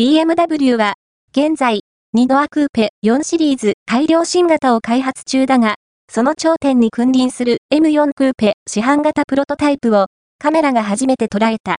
BMW は、現在、2ドアクーペ4シリーズ改良新型を開発中だが、その頂点に君臨する M4 クーペ市販型プロトタイプをカメラが初めて捉えた。